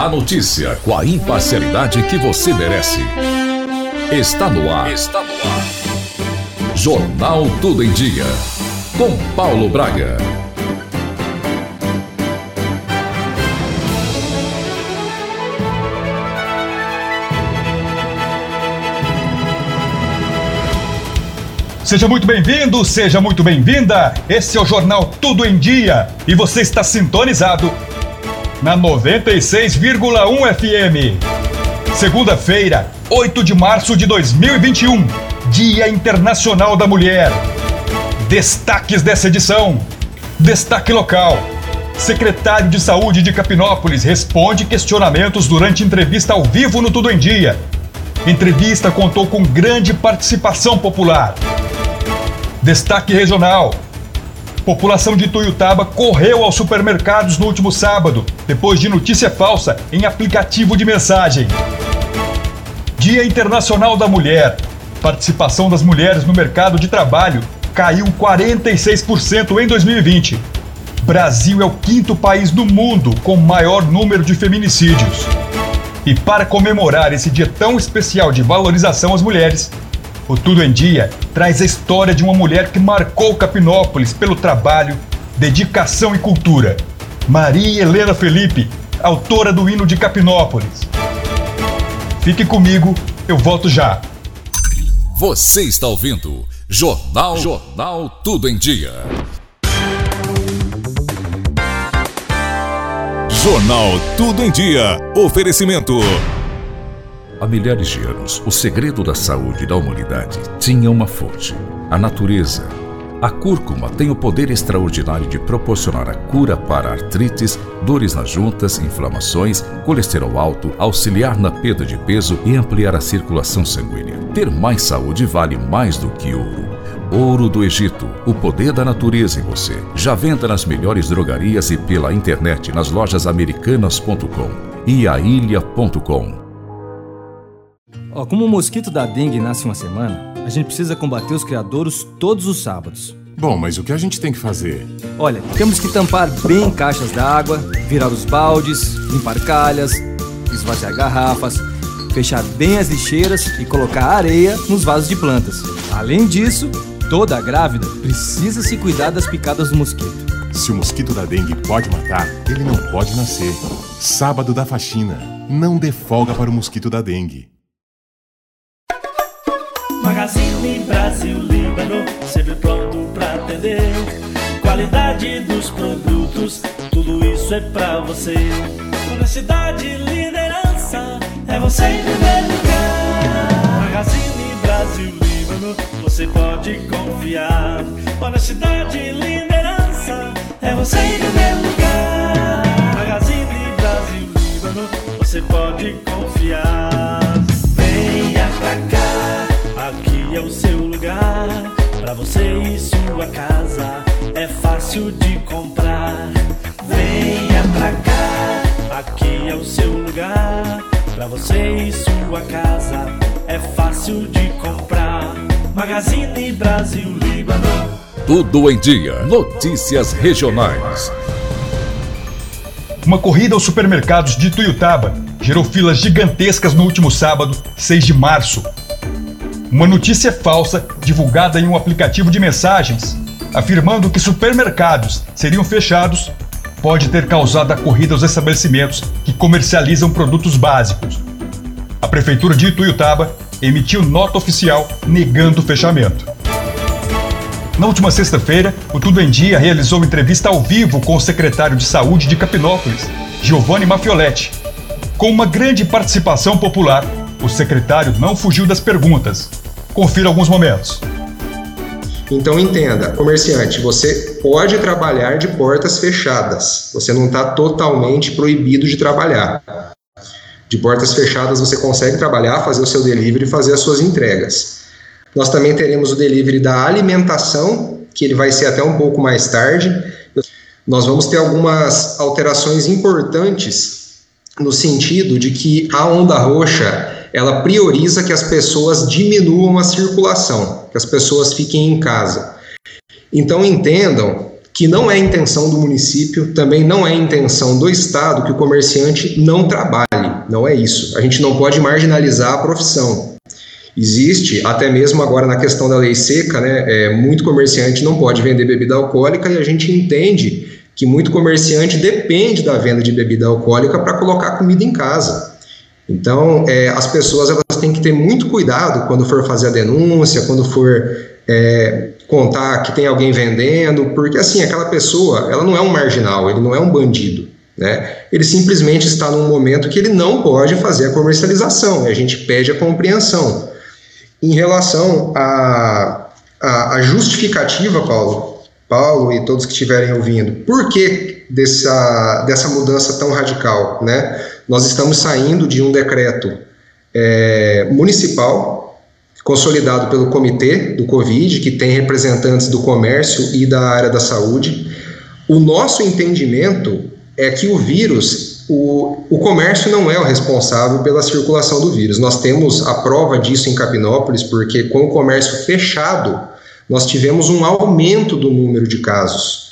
A notícia com a imparcialidade que você merece. Está no ar. Está no ar. Jornal Tudo em Dia. Com Paulo Braga. Seja muito bem-vindo, seja muito bem-vinda. Esse é o Jornal Tudo em Dia e você está sintonizado na 96,1 FM. Segunda-feira, 8 de março de 2021, Dia Internacional da Mulher. Destaques dessa edição: Destaque local. Secretário de Saúde de Capinópolis responde questionamentos durante entrevista ao vivo no Tudo em Dia. Entrevista contou com grande participação popular. Destaque regional. População de Tuiutaba correu aos supermercados no último sábado, depois de notícia falsa em aplicativo de mensagem. Dia Internacional da Mulher. Participação das mulheres no mercado de trabalho caiu 46% em 2020. Brasil é o quinto país do mundo com maior número de feminicídios. E para comemorar esse dia tão especial de valorização às mulheres, o Tudo em Dia traz a história de uma mulher que marcou Capinópolis pelo trabalho, dedicação e cultura. Maria Helena Felipe, autora do hino de Capinópolis. Fique comigo, eu volto já. Você está ouvindo Jornal Jornal Tudo em Dia. Jornal Tudo em Dia. Oferecimento Há milhares de anos, o segredo da saúde da humanidade tinha uma fonte: a natureza. A cúrcuma tem o poder extraordinário de proporcionar a cura para artrites, dores nas juntas, inflamações, colesterol alto, auxiliar na perda de peso e ampliar a circulação sanguínea. Ter mais saúde vale mais do que ouro. Ouro do Egito, o poder da natureza em você. Já venda nas melhores drogarias e pela internet nas lojas americanas.com e ailha.com. Ó, como o mosquito da dengue nasce uma semana, a gente precisa combater os criadouros todos os sábados. Bom, mas o que a gente tem que fazer? Olha, temos que tampar bem caixas d'água, virar os baldes, limpar calhas, esvaziar garrafas, fechar bem as lixeiras e colocar areia nos vasos de plantas. Além disso, toda grávida precisa se cuidar das picadas do mosquito. Se o mosquito da dengue pode matar, ele não pode nascer. Sábado da faxina. Não dê folga para o mosquito da dengue. Magazine Brasil Líbano, sempre pronto pra atender. Qualidade dos produtos, tudo isso é pra você. Honestidade e liderança, é você em primeiro lugar. Magazine Brasil Líbano, você pode confiar. Honestidade e liderança, é você em primeiro lugar. Magazine Brasil Líbano, você pode confiar. Venha pra cá aqui é o seu lugar. Pra você e sua casa é fácil de comprar. Venha pra cá, aqui é o seu lugar. Pra você e sua casa é fácil de comprar. Magazine Brasil Líbano. Tudo em dia. Notícias regionais. Uma corrida aos supermercados de Tuiutaba gerou filas gigantescas no último sábado, 6 de março, uma notícia falsa divulgada em um aplicativo de mensagens, afirmando que supermercados seriam fechados, pode ter causado a corrida aos estabelecimentos que comercializam produtos básicos. A Prefeitura de Ituiutaba emitiu nota oficial negando o fechamento. Na última sexta-feira, o Tudo em Dia realizou entrevista ao vivo com o secretário de Saúde de Capinópolis, Giovanni Mafioletti. Com uma grande participação popular, o secretário não fugiu das perguntas. Confira alguns momentos. Então entenda, comerciante, você pode trabalhar de portas fechadas. Você não está totalmente proibido de trabalhar. De portas fechadas você consegue trabalhar, fazer o seu delivery e fazer as suas entregas. Nós também teremos o delivery da alimentação, que ele vai ser até um pouco mais tarde. Nós vamos ter algumas alterações importantes no sentido de que a onda roxa ela prioriza que as pessoas diminuam a circulação, que as pessoas fiquem em casa. Então entendam que não é intenção do município, também não é intenção do Estado que o comerciante não trabalhe. Não é isso. A gente não pode marginalizar a profissão. Existe, até mesmo agora na questão da lei seca, né, é, muito comerciante não pode vender bebida alcoólica e a gente entende que muito comerciante depende da venda de bebida alcoólica para colocar comida em casa. Então, é, as pessoas elas têm que ter muito cuidado quando for fazer a denúncia, quando for é, contar que tem alguém vendendo, porque assim, aquela pessoa, ela não é um marginal, ele não é um bandido, né? Ele simplesmente está num momento que ele não pode fazer a comercialização, e a gente pede a compreensão. Em relação à a, a, a, justificativa, Paulo, Paulo e todos que estiverem ouvindo, por que dessa, dessa mudança tão radical, né? Nós estamos saindo de um decreto é, municipal consolidado pelo comitê do Covid, que tem representantes do comércio e da área da saúde. O nosso entendimento é que o vírus, o, o comércio não é o responsável pela circulação do vírus. Nós temos a prova disso em Capinópolis, porque com o comércio fechado, nós tivemos um aumento do número de casos.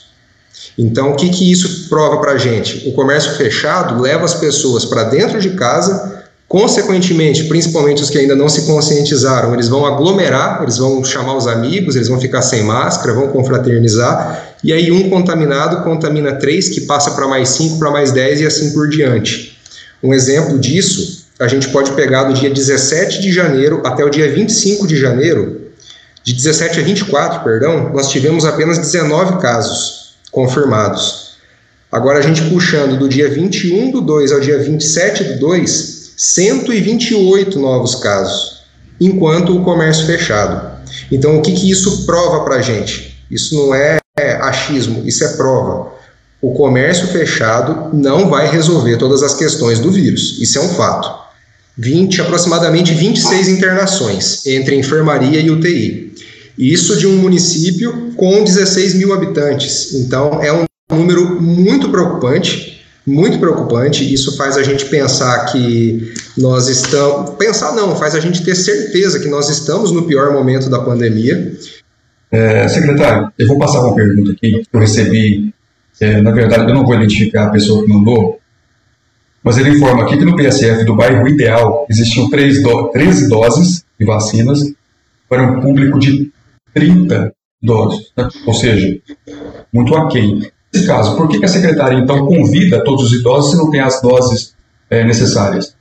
Então, o que, que isso prova para a gente? O comércio fechado leva as pessoas para dentro de casa Consequentemente, principalmente os que ainda não se conscientizaram, eles vão aglomerar, eles vão chamar os amigos, eles vão ficar sem máscara, vão confraternizar, e aí um contaminado contamina três, que passa para mais cinco, para mais dez e assim por diante. Um exemplo disso, a gente pode pegar do dia 17 de janeiro até o dia 25 de janeiro, de 17 a 24, perdão, nós tivemos apenas 19 casos confirmados. Agora a gente puxando do dia 21 do 2 ao dia 27 do 2, 128 novos casos, enquanto o comércio fechado. Então, o que, que isso prova para a gente? Isso não é achismo, isso é prova. O comércio fechado não vai resolver todas as questões do vírus, isso é um fato. 20, aproximadamente 26 internações entre enfermaria e UTI. Isso de um município com 16 mil habitantes. Então, é um número muito preocupante muito preocupante. Isso faz a gente pensar que nós estamos. Pensar não, faz a gente ter certeza que nós estamos no pior momento da pandemia. É, secretário, eu vou passar uma pergunta aqui que eu recebi. É, na verdade, eu não vou identificar a pessoa que mandou, mas ele informa aqui que no PSF do bairro Ideal existiam três do, 13 doses de vacinas para um público de 30 doses, né? ou seja, muito aquém. Nesse caso, por que a secretária então convida todos os idosos se não tem as doses é, necessárias?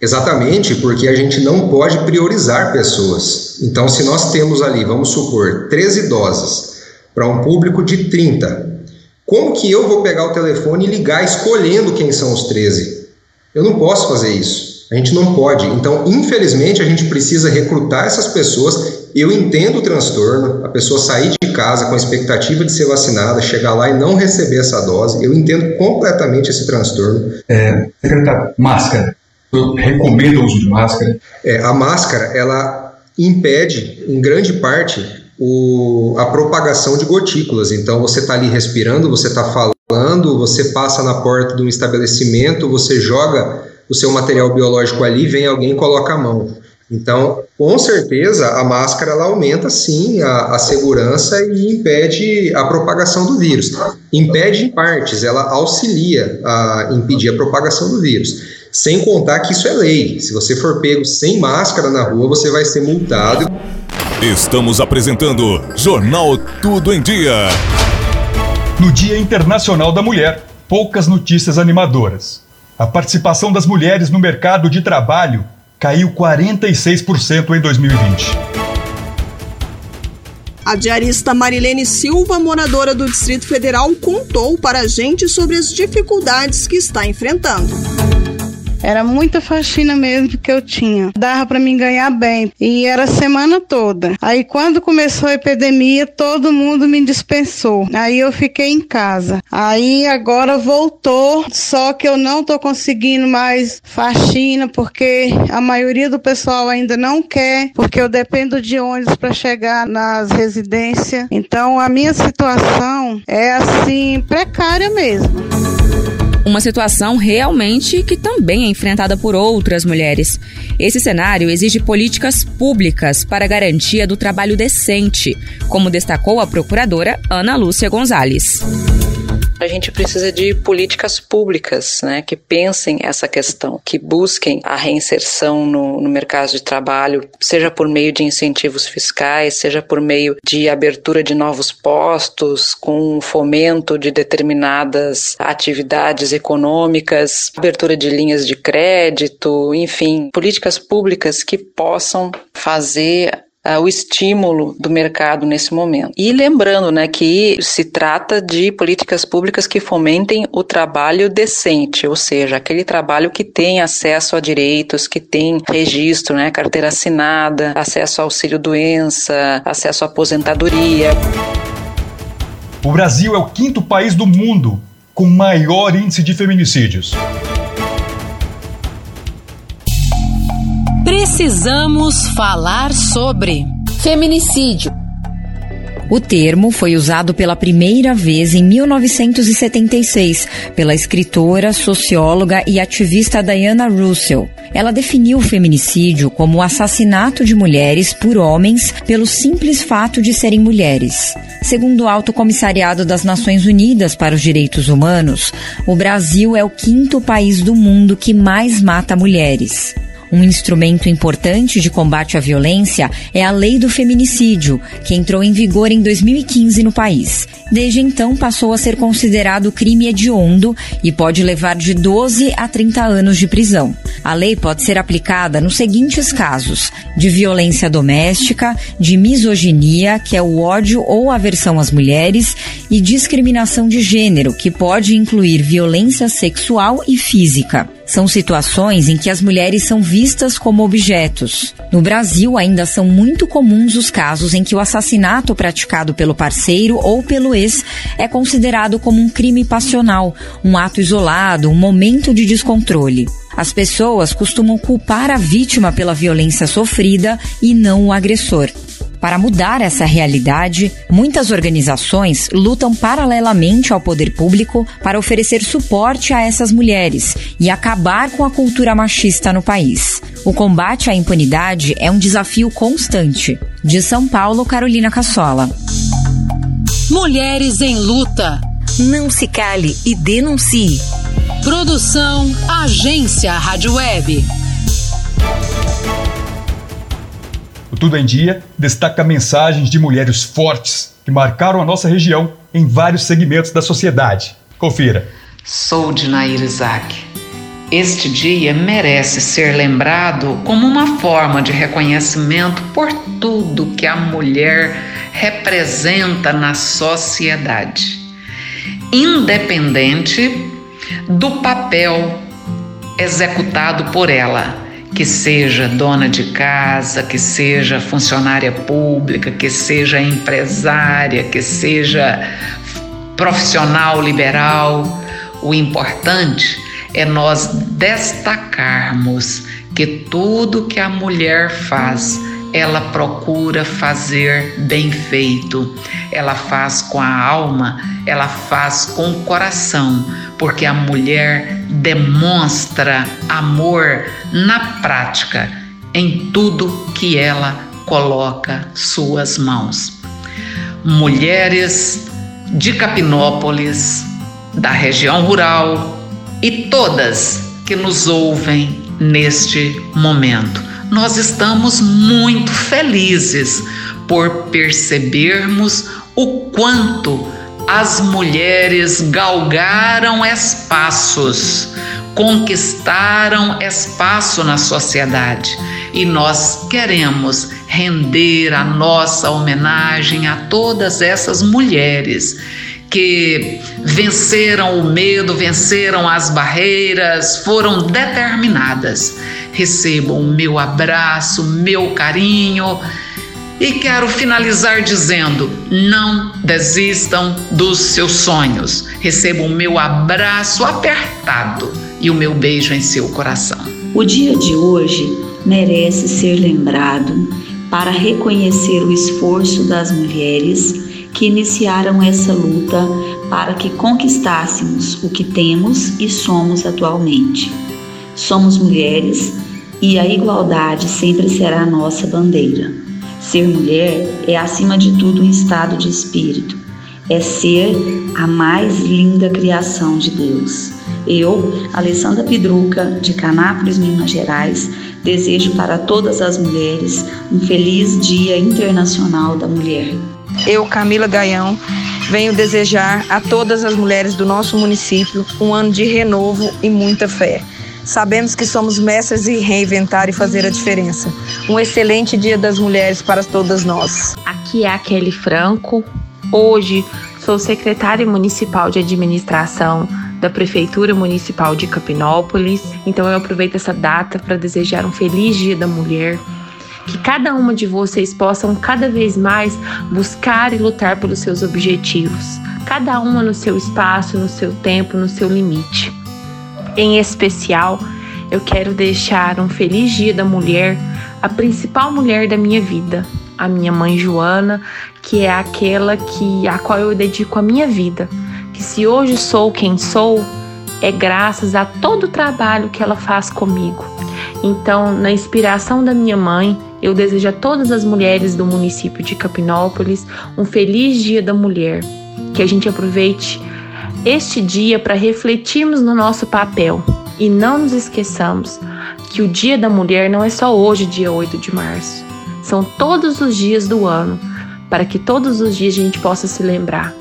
Exatamente, porque a gente não pode priorizar pessoas. Então, se nós temos ali, vamos supor, 13 doses para um público de 30, como que eu vou pegar o telefone e ligar escolhendo quem são os 13? Eu não posso fazer isso. A gente não pode. Então, infelizmente, a gente precisa recrutar essas pessoas. Eu entendo o transtorno, a pessoa sair de casa com a expectativa de ser vacinada, chegar lá e não receber essa dose. Eu entendo completamente esse transtorno. É, secretário, máscara. Eu recomendo o uso de máscara. É, a máscara, ela impede, em grande parte, o, a propagação de gotículas. Então, você está ali respirando, você está falando, você passa na porta de um estabelecimento, você joga o seu material biológico ali, vem alguém e coloca a mão. Então, com certeza, a máscara ela aumenta sim a, a, segurança e impede a propagação do vírus. Impede em partes, ela auxilia a impedir a propagação do vírus. Sem contar que isso é lei. Se você for pego sem máscara na rua, você vai ser multado. Estamos apresentando Jornal Tudo em Dia. No Dia Internacional da Mulher, poucas notícias animadoras. A participação das mulheres no mercado de trabalho caiu 46% em 2020. A diarista Marilene Silva, moradora do Distrito Federal, contou para a gente sobre as dificuldades que está enfrentando. Era muita faxina mesmo que eu tinha. Dava para mim ganhar bem. E era a semana toda. Aí quando começou a epidemia, todo mundo me dispensou. Aí eu fiquei em casa. Aí agora voltou, só que eu não tô conseguindo mais faxina porque a maioria do pessoal ainda não quer, porque eu dependo de ônibus para chegar nas residências. Então a minha situação é assim precária mesmo. Uma situação realmente que também é enfrentada por outras mulheres. Esse cenário exige políticas públicas para garantia do trabalho decente, como destacou a procuradora Ana Lúcia Gonzalez. A gente precisa de políticas públicas né, que pensem essa questão, que busquem a reinserção no, no mercado de trabalho, seja por meio de incentivos fiscais, seja por meio de abertura de novos postos, com fomento de determinadas atividades econômicas, abertura de linhas de crédito, enfim, políticas públicas que possam fazer uh, o estímulo do mercado nesse momento. E lembrando né, que se trata de políticas públicas que fomentem o trabalho decente, ou seja, aquele trabalho que tem acesso a direitos, que tem registro, né, carteira assinada, acesso ao auxílio-doença, acesso à aposentadoria. O Brasil é o quinto país do mundo com maior índice de feminicídios. Precisamos falar sobre feminicídio. O termo foi usado pela primeira vez em 1976 pela escritora, socióloga e ativista Diana Russell. Ela definiu o feminicídio como o assassinato de mulheres por homens pelo simples fato de serem mulheres. Segundo o Alto Comissariado das Nações Unidas para os Direitos Humanos, o Brasil é o quinto país do mundo que mais mata mulheres. Um instrumento importante de combate à violência é a Lei do Feminicídio, que entrou em vigor em 2015 no país. Desde então, passou a ser considerado crime hediondo e pode levar de 12 a 30 anos de prisão. A lei pode ser aplicada nos seguintes casos: de violência doméstica, de misoginia, que é o ódio ou aversão às mulheres, e discriminação de gênero, que pode incluir violência sexual e física. São situações em que as mulheres são vistas como objetos. No Brasil, ainda são muito comuns os casos em que o assassinato praticado pelo parceiro ou pelo ex é considerado como um crime passional, um ato isolado, um momento de descontrole. As pessoas costumam culpar a vítima pela violência sofrida e não o agressor. Para mudar essa realidade, muitas organizações lutam paralelamente ao poder público para oferecer suporte a essas mulheres e acabar com a cultura machista no país. O combate à impunidade é um desafio constante. De São Paulo, Carolina Cassola. Mulheres em luta. Não se cale e denuncie. Produção Agência Rádio Web. Tudo em Dia destaca mensagens de mulheres fortes que marcaram a nossa região em vários segmentos da sociedade. Confira. Sou de Nair Isaac. Este dia merece ser lembrado como uma forma de reconhecimento por tudo que a mulher representa na sociedade, independente do papel executado por ela que seja dona de casa, que seja funcionária pública, que seja empresária, que seja profissional liberal. O importante é nós destacarmos que tudo que a mulher faz, ela procura fazer bem feito. Ela faz com a alma, ela faz com o coração, porque a mulher demonstra amor na prática em tudo que ela coloca suas mãos. Mulheres de Capinópolis, da região rural e todas que nos ouvem neste momento. Nós estamos muito felizes por percebermos o quanto as mulheres galgaram espaços, conquistaram espaço na sociedade e nós queremos render a nossa homenagem a todas essas mulheres que venceram o medo, venceram as barreiras, foram determinadas. Recebam o meu abraço, meu carinho e quero finalizar dizendo: não desistam dos seus sonhos. Recebam o meu abraço apertado e o meu beijo em seu coração. O dia de hoje merece ser lembrado para reconhecer o esforço das mulheres que iniciaram essa luta para que conquistássemos o que temos e somos atualmente. Somos mulheres e a igualdade sempre será a nossa bandeira. Ser mulher é, acima de tudo, um estado de espírito, é ser a mais linda criação de Deus. Eu, Alessandra Pidruca, de Canápolis, Minas Gerais, desejo para todas as mulheres um feliz Dia Internacional da Mulher. Eu, Camila Gaião, venho desejar a todas as mulheres do nosso município um ano de renovo e muita fé. Sabemos que somos mestres em reinventar e fazer a diferença. Um excelente Dia das Mulheres para todas nós. Aqui é a Kelly Franco. Hoje sou secretária municipal de administração da Prefeitura Municipal de Capinópolis. Então eu aproveito essa data para desejar um feliz Dia da Mulher. Que cada uma de vocês possam cada vez mais buscar e lutar pelos seus objetivos, cada uma no seu espaço, no seu tempo, no seu limite. Em especial, eu quero deixar um feliz Dia da Mulher, a principal mulher da minha vida, a minha mãe Joana, que é aquela que a qual eu dedico a minha vida que se hoje sou quem sou, é graças a todo o trabalho que ela faz comigo. Então, na inspiração da minha mãe, eu desejo a todas as mulheres do município de Capinópolis um feliz Dia da Mulher. Que a gente aproveite este dia para refletirmos no nosso papel e não nos esqueçamos que o Dia da Mulher não é só hoje, dia 8 de março. São todos os dias do ano, para que todos os dias a gente possa se lembrar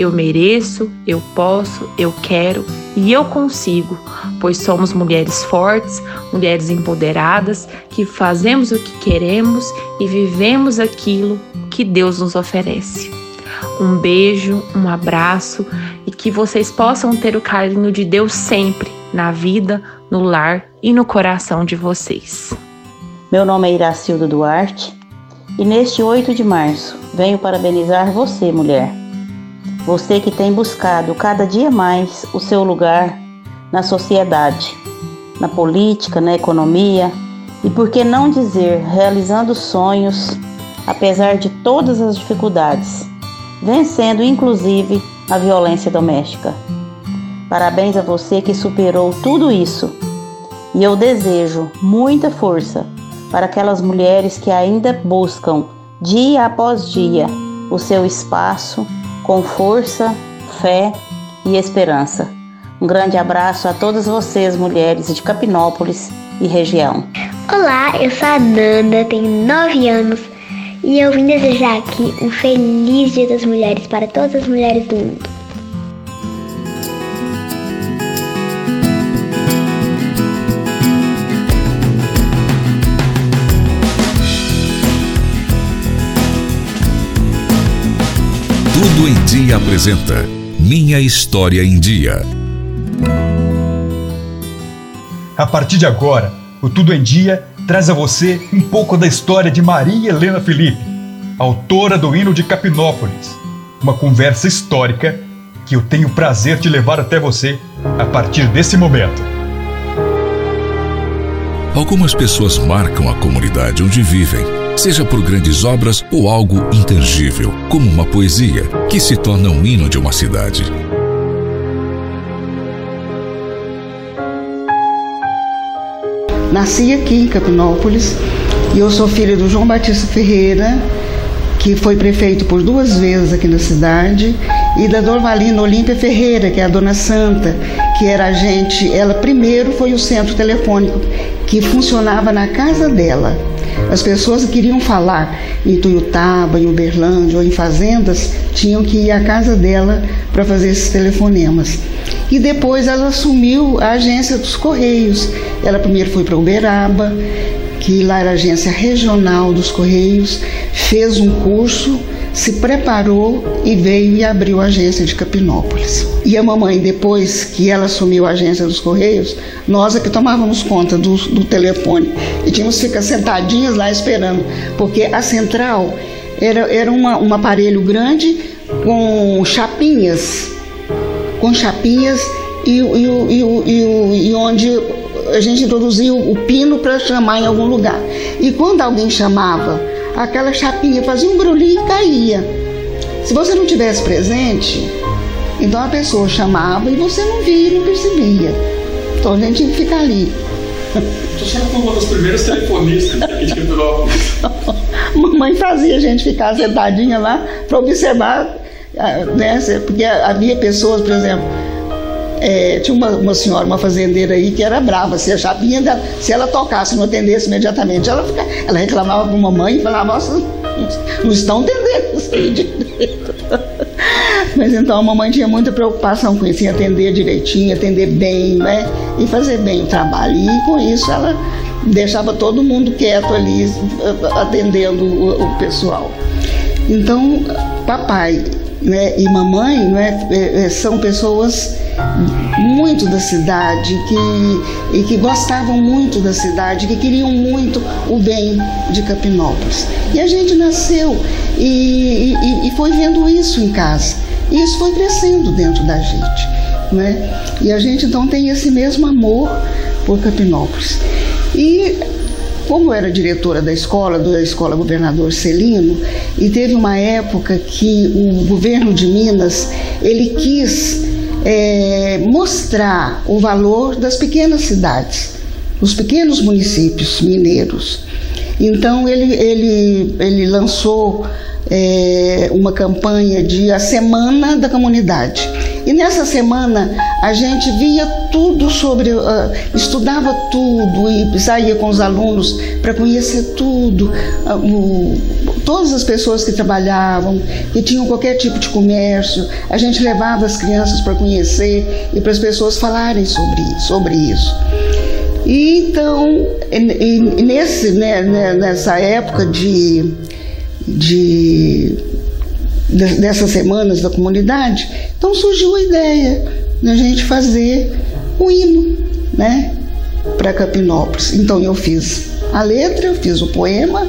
eu mereço, eu posso, eu quero e eu consigo, pois somos mulheres fortes, mulheres empoderadas que fazemos o que queremos e vivemos aquilo que Deus nos oferece. Um beijo, um abraço e que vocês possam ter o carinho de Deus sempre na vida, no lar e no coração de vocês. Meu nome é Iracildo Duarte e neste 8 de março venho parabenizar você, mulher você que tem buscado cada dia mais o seu lugar na sociedade, na política, na economia e, por que não dizer, realizando sonhos, apesar de todas as dificuldades, vencendo inclusive a violência doméstica. Parabéns a você que superou tudo isso e eu desejo muita força para aquelas mulheres que ainda buscam, dia após dia, o seu espaço com força, fé e esperança. Um grande abraço a todas vocês, mulheres de Capinópolis e região. Olá, eu sou a Nanda, tenho 9 anos e eu vim desejar aqui um feliz Dia das Mulheres para todas as mulheres do mundo. Tudo em Dia apresenta Minha História em Dia. A partir de agora, o Tudo em Dia traz a você um pouco da história de Maria Helena Felipe, autora do hino de Capinópolis. Uma conversa histórica que eu tenho o prazer de levar até você a partir desse momento. Algumas pessoas marcam a comunidade onde vivem seja por grandes obras ou algo intangível, como uma poesia, que se torna um hino de uma cidade. Nasci aqui em Capinópolis e eu sou filha do João Batista Ferreira, que foi prefeito por duas vezes aqui na cidade, e da Dorvalina Olímpia Ferreira, que é a dona Santa, que era a gente, ela primeiro foi o centro telefônico que funcionava na casa dela. As pessoas que queriam falar em Tuiutaba, em Uberlândia ou em fazendas tinham que ir à casa dela para fazer esses telefonemas. E depois ela assumiu a agência dos Correios. Ela primeiro foi para Uberaba, que lá era a agência regional dos Correios, fez um curso se preparou e veio e abriu a agência de Capinópolis. E a mamãe, depois que ela assumiu a agência dos Correios, nós é que tomávamos conta do, do telefone e tínhamos que ficar sentadinhas lá esperando, porque a central era, era uma, um aparelho grande com chapinhas, com chapinhas e, e, e, e, e onde a gente introduzia o pino para chamar em algum lugar. E quando alguém chamava aquela chapinha fazia um barulhinho e caía. Se você não tivesse presente, então a pessoa chamava e você não via, não percebia. Então a gente tinha que ficar ali. Você foi uma das primeiras telefonistas aqui de Campirópolis. Mamãe fazia a gente ficar sentadinha lá para observar, ah, né? Porque havia pessoas, por exemplo, é, tinha uma, uma, senhora, uma fazendeira aí que era brava, se a chapinha dela, se ela tocasse, não atendesse imediatamente, ela, fica, ela reclamava com a mamãe e falava, nossa, não estão atendendo isso aí direito. Mas então a mamãe tinha muita preocupação com isso, em atender direitinho, atender bem, né? E fazer bem o trabalho. E com isso ela deixava todo mundo quieto ali, atendendo o, o pessoal. Então, papai né, e mamãe né, é, é, são pessoas muito da cidade que, e que gostavam muito da cidade, que queriam muito o bem de Capinópolis. E a gente nasceu e, e, e foi vendo isso em casa. E isso foi crescendo dentro da gente. Né? E a gente então tem esse mesmo amor por Capinópolis. E como era diretora da escola, da escola Governador Celino, e teve uma época que o governo de Minas ele quis é, mostrar o valor das pequenas cidades, os pequenos municípios mineiros. Então ele, ele, ele lançou é, uma campanha de a Semana da Comunidade. E nessa semana a gente via tudo sobre, uh, estudava tudo e saía com os alunos para conhecer tudo, uh, todas as pessoas que trabalhavam, que tinham qualquer tipo de comércio. A gente levava as crianças para conhecer e para as pessoas falarem sobre, sobre isso. E então, nesse, né, né nessa época de, de, dessas semanas da comunidade, então surgiu a ideia da gente fazer um hino, né, para Capinópolis. Então eu fiz a letra, eu fiz o poema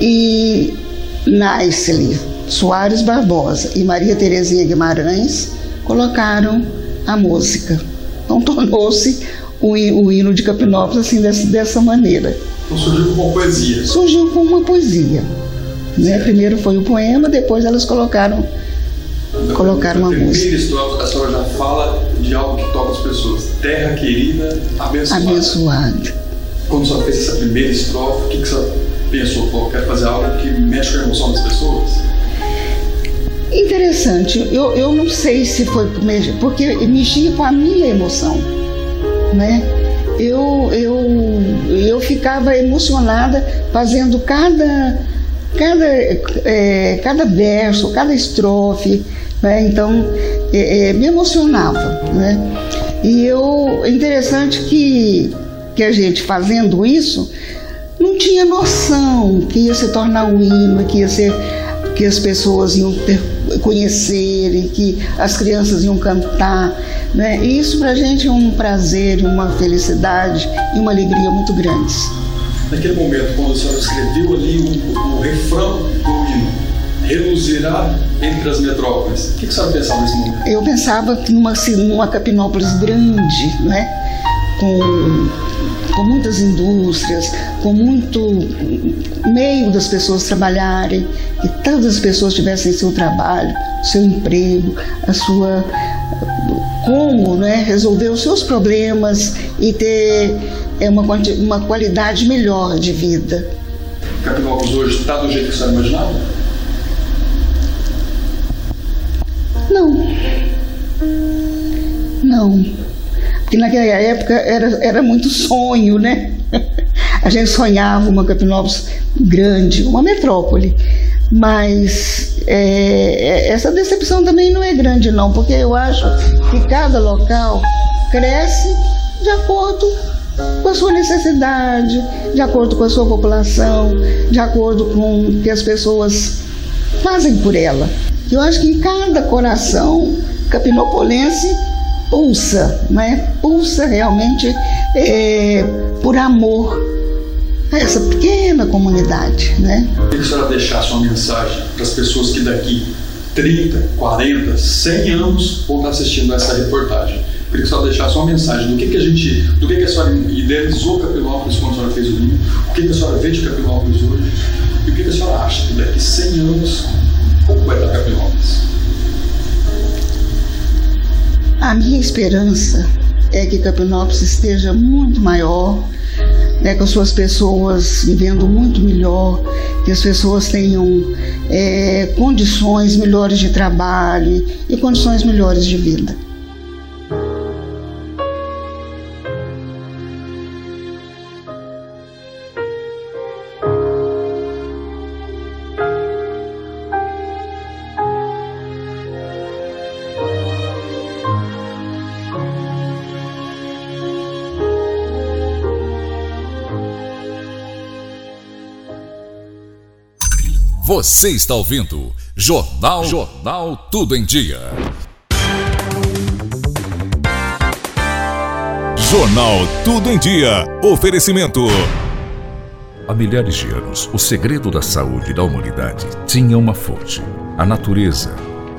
e Naiseli Soares Barbosa e Maria Terezinha Guimarães colocaram a música. Então tornou-se o, o hino de Capinópolis assim dessa, dessa maneira. Então surgiu com uma poesia. Surgiu com uma poesia. Né? Primeiro foi o poema, depois elas colocaram colocaram uma música. Primeira estrofe, a senhora já fala de algo que toca as pessoas. Terra querida, abençoada. Abençoada. Quando a senhora fez essa primeira estrofe, o que, que a senhora pensou? Pô, quero fazer algo que mexe com a emoção das pessoas? Interessante. Eu, eu não sei se foi porque mexia com a minha emoção, né? Eu, eu, eu ficava emocionada fazendo cada cada, é, cada verso, cada estrofe, né? então é, é, me emocionava. Né? E eu, é interessante que, que a gente fazendo isso não tinha noção que ia se tornar um hino, que ia ser que as pessoas iam ter, conhecer e que as crianças iam cantar. Né? E isso para a gente é um prazer, uma felicidade e uma alegria muito grandes naquele momento, quando a senhora escreveu ali o, o refrão do hino, reluzirá entre as metrópoles, o que, que a senhora pensava nesse momento? Eu pensava numa, numa Capinópolis grande, né? Com, com muitas indústrias, com muito meio das pessoas trabalharem, que todas as pessoas tivessem seu trabalho, seu emprego, a sua como né, resolver os seus problemas e ter é uma, uma qualidade melhor de vida. Capinópolis hoje está do jeito que você imaginava? Não. Não. Porque naquela época era, era muito sonho, né? A gente sonhava uma Capinópolis grande, uma metrópole. Mas é, essa decepção também não é grande, não, porque eu acho que cada local cresce de acordo com a sua necessidade, de acordo com a sua população, de acordo com o que as pessoas fazem por ela. Eu acho que em cada coração capinopolense pulsa, né? pulsa realmente é, por amor a essa pequena comunidade. Né? Eu queria que a senhora deixasse uma mensagem para as pessoas que daqui 30, 40, 100 anos vão estar assistindo a essa reportagem queria que a senhora deixasse uma mensagem do que, que a gente, do que, que a senhora idealizou Capilópolis quando a senhora fez o livro, o que, que a senhora vê de Capilópolis hoje e o que, que a senhora acha que daqui 100 anos Como vai estar Capinópolis? A minha esperança é que Capinópolis esteja muito maior, né, com as suas pessoas vivendo muito melhor, que as pessoas tenham é, condições melhores de trabalho e condições melhores de vida. Você está ouvindo Jornal Jornal Tudo em Dia. Jornal Tudo em Dia. Oferecimento. Há milhares de anos, o segredo da saúde da humanidade tinha uma fonte: a natureza.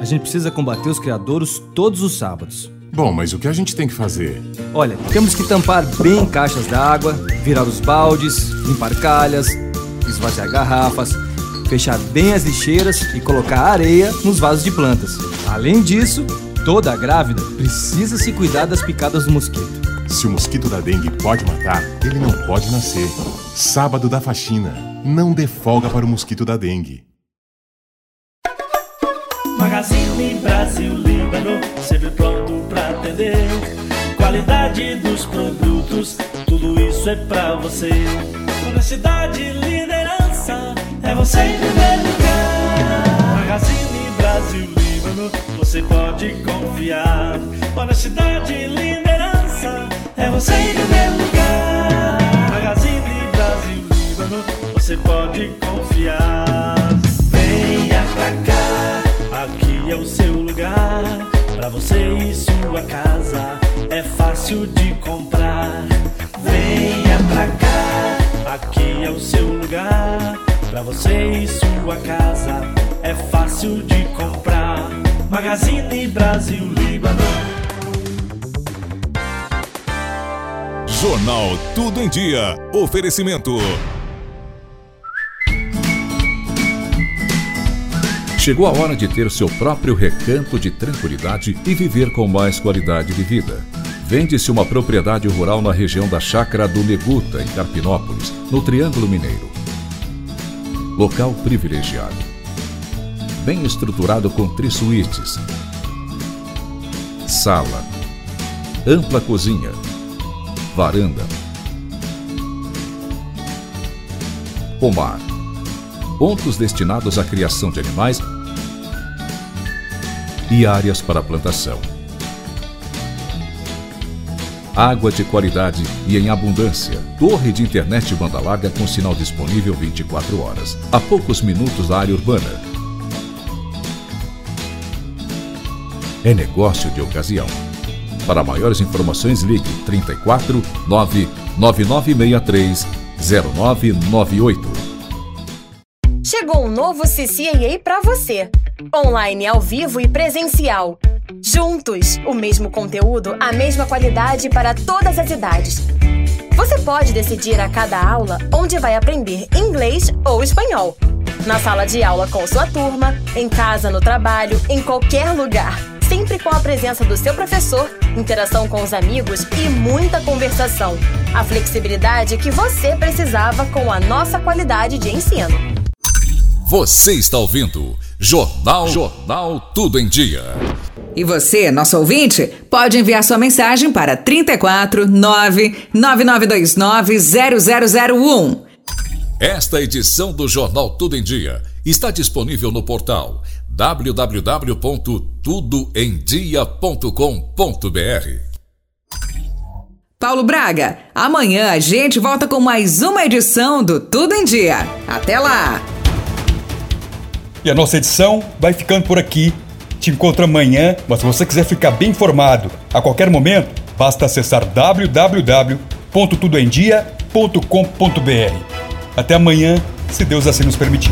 a gente precisa combater os criadouros todos os sábados. Bom, mas o que a gente tem que fazer? Olha, temos que tampar bem caixas d'água, virar os baldes, limpar calhas, esvaziar garrafas, fechar bem as lixeiras e colocar areia nos vasos de plantas. Além disso, toda grávida precisa se cuidar das picadas do mosquito. Se o mosquito da dengue pode matar, ele não pode nascer. Sábado da faxina. Não dê folga para o mosquito da dengue. Magazine Brasil Líbano, sempre pronto pra atender. Qualidade dos produtos, tudo isso é pra você. Honestidade, liderança, é você em primeiro lugar. Magazine Brasil Líbano, você pode confiar. Honestidade, liderança, é você em primeiro lugar. Magazine Brasil Líbano, você pode confiar. É o seu lugar. Pra você e sua casa, é fácil de comprar. Venha pra cá, aqui é o seu lugar. Pra você e sua casa, é fácil de comprar. Magazine Brasil Líbano. Jornal Tudo em Dia. Oferecimento. Chegou a hora de ter seu próprio recanto de tranquilidade e viver com mais qualidade de vida. Vende-se uma propriedade rural na região da Chácara do Neguta, em Carpinópolis, no Triângulo Mineiro. Local privilegiado. Bem estruturado com três suítes. Sala. Ampla cozinha. Varanda. Pomar. Pontos destinados à criação de animais e áreas para plantação. Água de qualidade e em abundância. Torre de internet banda larga com sinal disponível 24 horas. A poucos minutos da área urbana. É negócio de ocasião. Para maiores informações, ligue 34 99963 0998. Um novo CCAA para você. Online ao vivo e presencial. Juntos, o mesmo conteúdo, a mesma qualidade para todas as idades. Você pode decidir a cada aula onde vai aprender inglês ou espanhol. Na sala de aula com sua turma, em casa, no trabalho, em qualquer lugar. Sempre com a presença do seu professor, interação com os amigos e muita conversação. A flexibilidade que você precisava com a nossa qualidade de ensino. Você está ouvindo Jornal Jornal Tudo em Dia. E você, nosso ouvinte, pode enviar sua mensagem para 34 99929 0001. Esta edição do Jornal Tudo em Dia está disponível no portal www.tudoemdia.com.br. Paulo Braga, amanhã a gente volta com mais uma edição do Tudo em Dia. Até lá! E a nossa edição vai ficando por aqui. te encontro amanhã, mas se você quiser ficar bem informado a qualquer momento, basta acessar www.tudoemdia.com.br. Até amanhã, se Deus assim nos permitir.